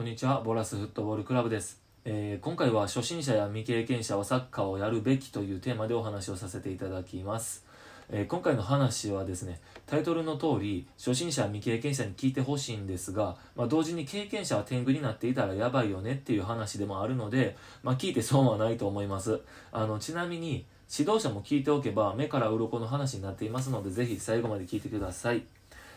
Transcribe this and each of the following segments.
こんにちは、ボラスフットボールクラブです。えー今回は初心者や未経験者はサッカーをやるべきというテーマでお話をさせていただきます。えー今回の話はですね、タイトルの通り、初心者未経験者に聞いてほしいんですが、まあ、同時に経験者は天狗になっていたらやばいよねっていう話でもあるので、まあ、聞いて損はないと思います。あの、ちなみに、指導者も聞いておけば目から鱗の話になっていますので、ぜひ最後まで聞いてください。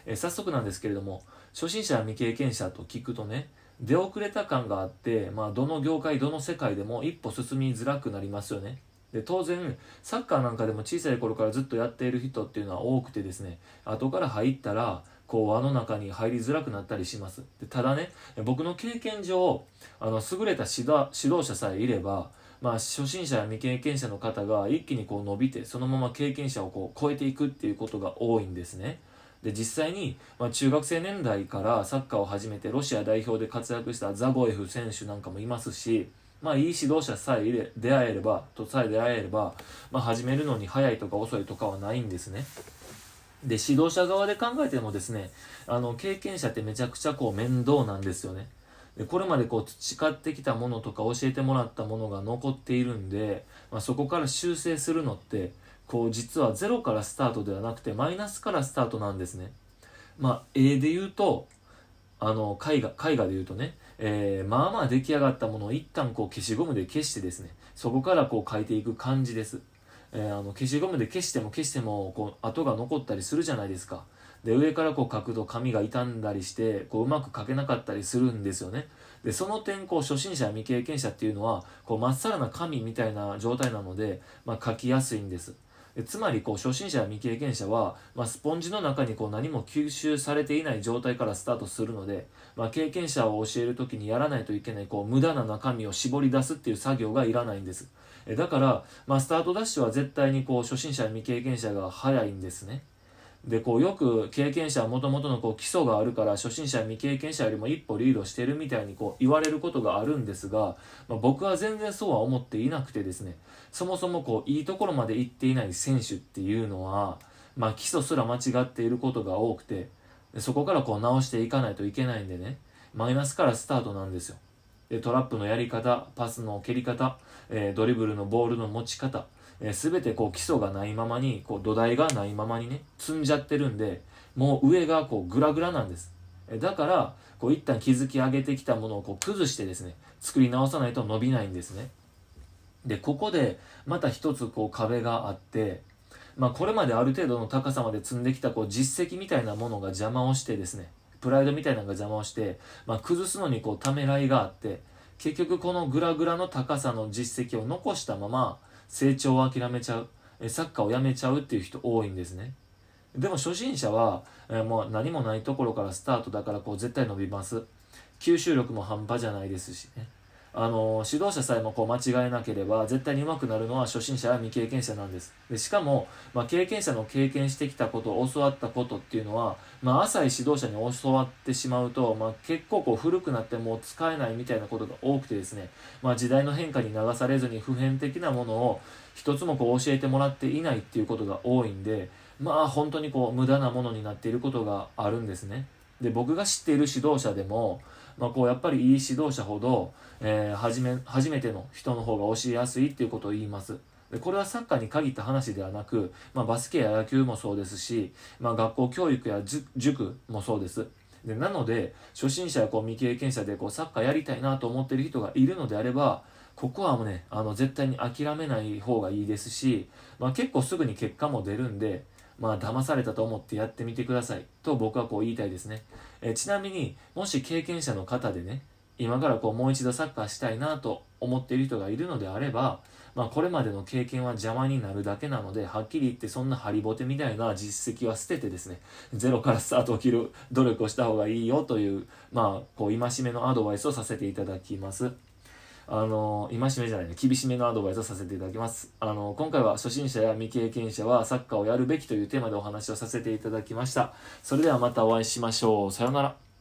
えー早速なんですけれども初心者や未経験者と聞くとね出遅れた感があって、まあ、どの業界どの世界でも一歩進みづらくなりますよねで当然サッカーなんかでも小さい頃からずっとやっている人っていうのは多くてですね後から入ったらこう輪の中に入りづらくなったりしますでただね僕の経験上あの優れた指導指導者さえいればまあ、初心者や未経験者の方が一気にこう伸びてそのまま経験者をこう超えていくっていうことが多いんですね。で実際に、まあ、中学生年代からサッカーを始めてロシア代表で活躍したザボエフ選手なんかもいますし、まあ、いい指導者さえれ出会えればとさえ出会えれば、まあ、始めるのに早いとか遅いとかはないんですね。で指導者側で考えてもですねあの経験者ってめちゃくちゃこう面倒なんですよね。でこれまでこう培ってきたものとか教えてもらったものが残っているんで、まあ、そこから修正するのってこう実はゼロからスタートではなくてマイナスからスタートなんですね。まあ、絵で言うとあの絵画絵画で言うとね、えーまあまあ出来上がったものを一旦こう消しゴムで消してですねそこからこう描いていく感じです。えーあの消しゴムで消しても消してもこう跡が残ったりするじゃないですか。で上からこう描くと紙が傷んだりしてこううまく描けなかったりするんですよね。でその点こう初心者未経験者っていうのはこうまっさらな紙みたいな状態なので、まあ、描きやすいんです。つまりこう初心者や未経験者は、まあ、スポンジの中にこう何も吸収されていない状態からスタートするので、まあ、経験者を教える時にやらないといけないこう無駄な中身を絞り出すっていう作業がいらないんです。だから、まあ、スタートダッシュは絶対にこう初心者や未経験者が早いんですね。でこうよく経験者はもともとのこう基礎があるから初心者未経験者よりも一歩リードしてるみたいにこう言われることがあるんですが、まあ、僕は全然そうは思っていなくてですねそもそもこういいところまで行っていない選手っていうのは、まあ、基礎すら間違っていることが多くてそこからこう直していかないといけないんでねマイナスからスタートなんですよ。でトラップのやり方パスの蹴り方、えードリブルのボールの持ち方えー、全てこう基礎がないままにこう土台がないままにね積んじゃってるんでもう上がこうグラグラなんです。えだからこう一旦築き上げてきたものをこう崩してですね作り直さないと伸びないんですね。でここでまた一つこう壁があってまあこれまである程度の高さまで積んできたこう実績みたいなものが邪魔をしてですねプライドみたいなのが邪魔をして、まあ、崩すのにこうためらいがあって結局このグラグラの高さの実績を残したまま成長を諦めちゃう。えサッカーをやめちゃうっていう人多いんですね。でも初心者は、えーもう何もないところからスタートだからこう絶対伸びます。吸収力も半端じゃないですしね。あの指導者さえもこう間違えなければ絶対に上手くなるのは初心者や未経験者なんです。でしかも、まあ、経験者の経験してきたこと教わったことっていうのは、まあ、浅い指導者に教わってしまうと、まあ、結構こう古くなってもう使えないみたいなことが多くてですね、まあ、時代の変化に流されずに普遍的なものを一つもこう教えてもらっていないっていうことが多いんでまあ本当にこう無駄なものになっていることがあるんですね。で僕が知っている指導者でも、まあ、こうやっぱりいい指導者ほど、えー初め初めての人の方が教えやすいっていうことを言います。でこれはサッカーに限った話ではなく、まあ、バスケや野球もそうですし、まあ、学校教育や塾もそうです。でなので初心者やこう未経験者でこうサッカーやりたいなと思ってる人がいるのであればここはもうねあの絶対に諦めない方がいいですし、まあ、結構すぐに結果も出るんでまあ騙されたと思ってやってみてくださいと僕はこう言いたいですね、えちなみにもし経験者の方でね今からこうもう一度サッカーしたいなと思っている人がいるのであれば、まあ、これまでの経験は邪魔になるだけなのではっきり言ってそんなハリボテみたいな実績は捨ててですねゼロからスタートを切る努力をした方がいいよというまあこう戒めのアドバイスをさせていただきます。あの戒めじゃないね厳しめのアドバイスをさせていただきます。あの今回は初心者や未経験者はサッカーをやるべきというテーマでお話をさせていただきました。それではまたお会いしましょう。さようなら。